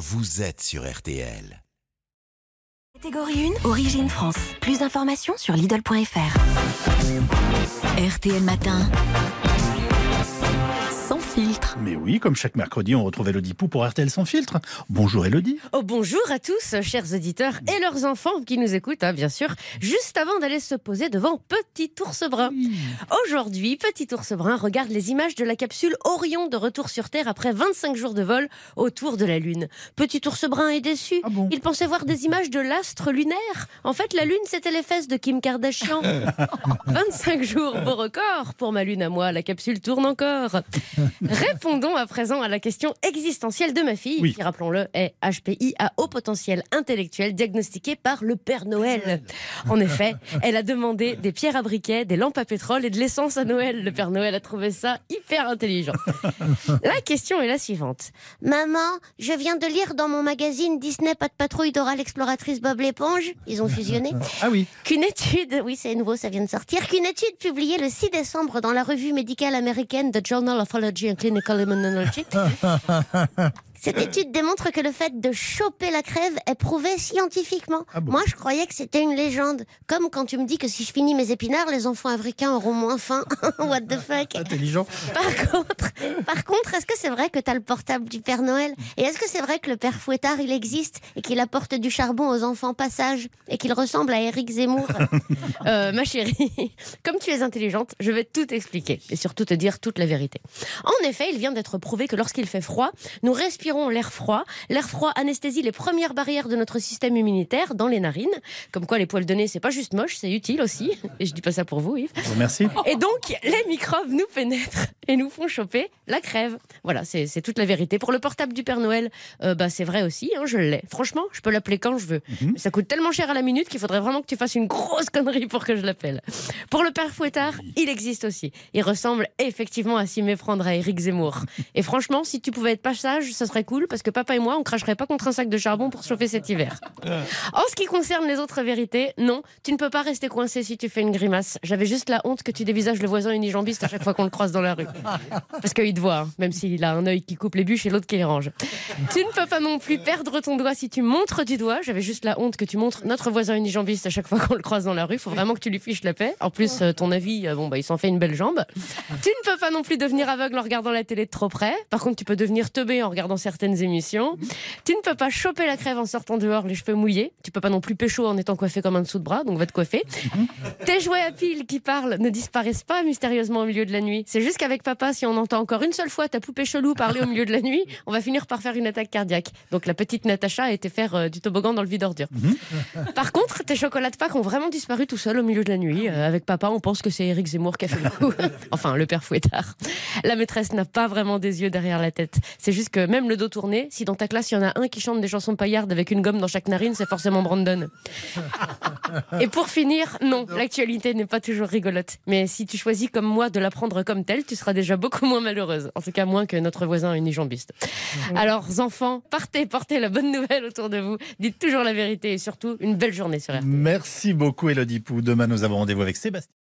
vous êtes sur RTL. Catégorie 1, Origine France. Plus d'informations sur Lidl.fr. RTL Matin. Filtre. Mais oui, comme chaque mercredi, on retrouve Elodie Pou pour RTL sans filtre. Bonjour Elodie. Oh, bonjour à tous, chers auditeurs et leurs enfants qui nous écoutent, hein, bien sûr, juste avant d'aller se poser devant Petit Ours Brun. Aujourd'hui, Petit Ours Brun regarde les images de la capsule Orion de retour sur Terre après 25 jours de vol autour de la Lune. Petit Ours Brun est déçu. Ah bon Il pensait voir des images de l'astre lunaire. En fait, la Lune, c'était les fesses de Kim Kardashian. 25 jours, beau record pour ma Lune à moi. La capsule tourne encore. Répondons à présent à la question existentielle de ma fille, Oui. qui, rappelons-le, est HPI à haut potentiel intellectuel, diagnostiquée par le Père Noël. En effet, elle a demandé des pierres à briquet, des lampes à pétrole et de l'essence à Noël. Le Père Noël a trouvé ça hyper intelligent. La question est la suivante. Maman, je viens de lire dans mon magazine Disney Pas de patrouille Dora l'exploratrice Bob l'éponge. Ils ont fusionné. Ah oui, Qu'une étude, oui c'est nouveau, ça vient de sortir, qu'une étude publiée le 6 décembre dans la revue médicale américaine The Journal of Allergy and Clinical Immunology. Cette étude démontre que le fait de choper la crève est prouvé scientifiquement. Ah bon Moi, je croyais que c'était une légende. Comme quand tu me dis que si je finis mes épinards, les enfants africains auront moins faim. What the fuck? Intelligent. par contre, par contre, est-ce que c'est vrai que tu as le portable du Père Noël? Et est-ce que c'est vrai que le Père Fouettard, il existe et qu'il apporte du charbon aux enfants passage et qu'il ressemble à Éric Zemmour? Euh, ma chérie, comme tu es intelligente, je vais tout expliquer et surtout te dire toute la vérité. En effet, il vient d'être prouvé que lorsqu'il fait froid, nous respirons l'air froid. L'air froid anesthésie les premières barrières de notre système immunitaire dans les narines. Comme quoi, les poils de nez, c'est pas juste moche, c'est utile aussi. Et je dis pas ça pour vous, Yves. Je vous remercie. Et donc, les microbes nous pénètrent et nous font choper la crève. Voilà, c'est toute la vérité. Pour le portable du Père Noël, euh, bah, c'est vrai aussi, hein, je l'ai. Franchement, je peux l'appeler quand je veux. Mais ça coûte tellement cher à la minute qu'il faudrait vraiment que tu fasses une grosse connerie pour que je l'appelle. Pour le Père Fouettard, il existe aussi. Il ressemble effectivement à s'y méprendre à Éric Zemmour. Et franchement, si tu pouvais être pas sage, ça serait cool parce que papa et moi, on cracherait pas contre un sac de charbon pour se chauffer cet hiver. En ce qui concerne les autres vérités, non, tu ne peux pas rester coincé si tu fais une grimace. J'avais juste la honte que tu dévisages le voisin unijambiste à chaque fois qu'on le croise dans la rue. Parce qu'il te voit, hein, même s'il a un œil qui coupe les bûches et l'autre qui les range. Tu ne peux pas non plus perdre ton doigt si tu montres du doigt. J'avais juste la honte que tu montres notre voisin unijambiste à chaque fois qu'on le croise dans la rue. Faut vraiment que tu lui fiches la paix. En plus, euh, ton avis, euh, bon, bah, il s'en fait une belle jambe. Tu ne peux pas non plus devenir aveugle en regardant la télé de trop près. Par contre, tu peux devenir teubé en regardant certaines émissions. Tu ne peux pas choper la crève en sortant dehors les cheveux mouillés. Tu peux pas non plus pécho en étant coiffé comme un dessous de bras, donc va te coiffer. Tes jouets à piles qui parlent ne disparaissent pas mystérieusement au milieu de la nuit. C'est juste qu'avec papa, si on entend encore une seule fois ta poupée chelou parler au milieu de la nuit, on va finir par faire une attaque cardiaque. Donc la petite Natacha a été faire euh, du toboggan dans le vide ordure. Par contre, tes chocolats de Pâques ont vraiment disparu tout seuls au milieu de la nuit. Euh, avec papa, on pense que c'est Éric Zemmour qui a fait le coup. enfin, le père Fouettard. La maîtresse n'a pas vraiment des yeux derrière la tête. C'est juste que même le dos tourné, si dans ta classe il y en a un qui chante des chansons paillardes avec une gomme dans chaque narine, c'est forcément Brandon. Et pour finir, non, l'actualité n'est pas toujours rigolote. Mais si tu choisis comme moi de la prendre comme telle, tu seras déjà beaucoup moins malheureuse. En tout cas, moins que notre voisin unijambiste. Alors, enfants, partez, portez la bonne nouvelle autour de vous. Dites toujours la vérité et surtout une belle journée sur RTL. Merci beaucoup Elodie Pou. Demain, nous avons rendez-vous avec Sébastien.